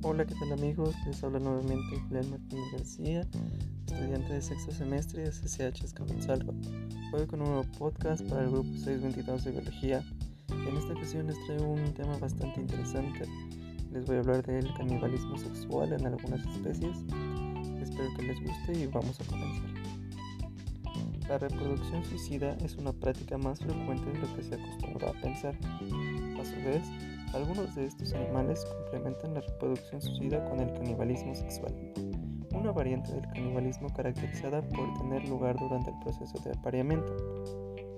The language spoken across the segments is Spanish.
Hola, ¿qué tal amigos? Les habla nuevamente Julián Martínez García, estudiante de sexto semestre de CCH Escaponsalva. Hoy con un nuevo podcast para el grupo 622 de Biología. En esta ocasión les traigo un tema bastante interesante. Les voy a hablar del canibalismo sexual en algunas especies. Espero que les guste y vamos a comenzar. La reproducción suicida es una práctica más frecuente de lo que se acostumbra a pensar. A su vez, algunos de estos animales complementan la reproducción suicida con el canibalismo sexual, una variante del canibalismo caracterizada por tener lugar durante el proceso de apareamiento.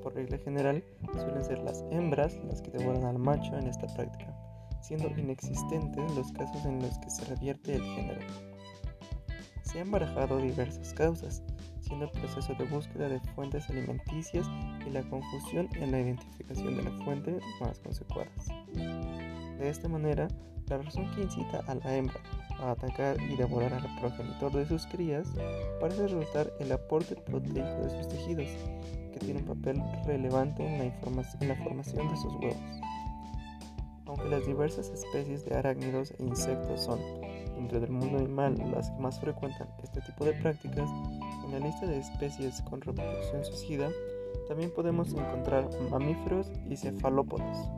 Por regla general, suelen ser las hembras las que devoran al macho en esta práctica, siendo inexistentes los casos en los que se revierte el género. Se han barajado diversas causas, siendo el proceso de búsqueda de fuentes alimenticias y la confusión en la identificación de la fuente más consecuadas. De esta manera, la razón que incita a la hembra a atacar y devorar al progenitor de sus crías parece resultar el aporte proteico de sus tejidos, que tiene un papel relevante en la, en la formación de sus huevos. Aunque las diversas especies de arácnidos e insectos son, dentro del mundo animal, las que más frecuentan este tipo de prácticas, en la lista de especies con reproducción suicida también podemos encontrar mamíferos y cefalópodos.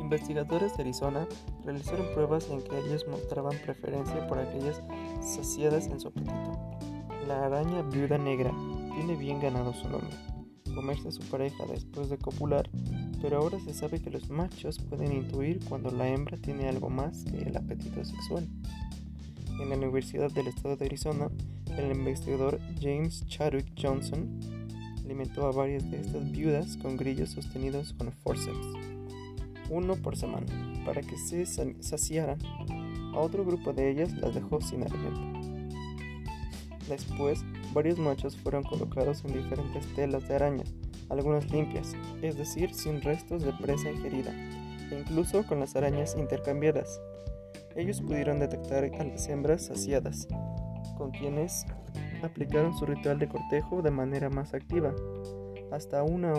Investigadores de Arizona realizaron pruebas en que ellos mostraban preferencia por aquellas saciadas en su apetito. La araña viuda negra tiene bien ganado su nombre, comerse a su pareja después de copular, pero ahora se sabe que los machos pueden intuir cuando la hembra tiene algo más que el apetito sexual. En la Universidad del Estado de Arizona, el investigador James Chadwick Johnson alimentó a varias de estas viudas con grillos sostenidos con forceps uno por semana, para que se saciaran. A otro grupo de ellas las dejó sin alimento. Después, varios machos fueron colocados en diferentes telas de araña, algunas limpias, es decir, sin restos de presa ingerida, e incluso con las arañas intercambiadas. Ellos pudieron detectar a las hembras saciadas, con quienes aplicaron su ritual de cortejo de manera más activa, hasta una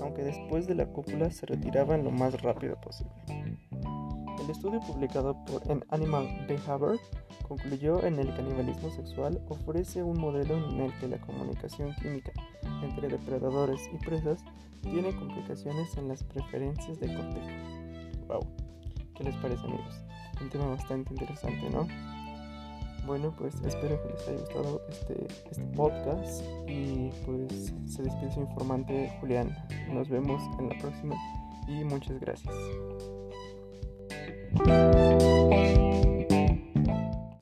aunque después de la cúpula se retiraban lo más rápido posible. El estudio publicado por en Animal Behavior concluyó en el canibalismo sexual ofrece un modelo en el que la comunicación química entre depredadores y presas tiene complicaciones en las preferencias de cortejo. Wow, ¿qué les parece amigos? Un tema bastante interesante, ¿no? Bueno, pues espero que les haya gustado este, este podcast y pues se despide su informante Julián. Nos vemos en la próxima y muchas gracias.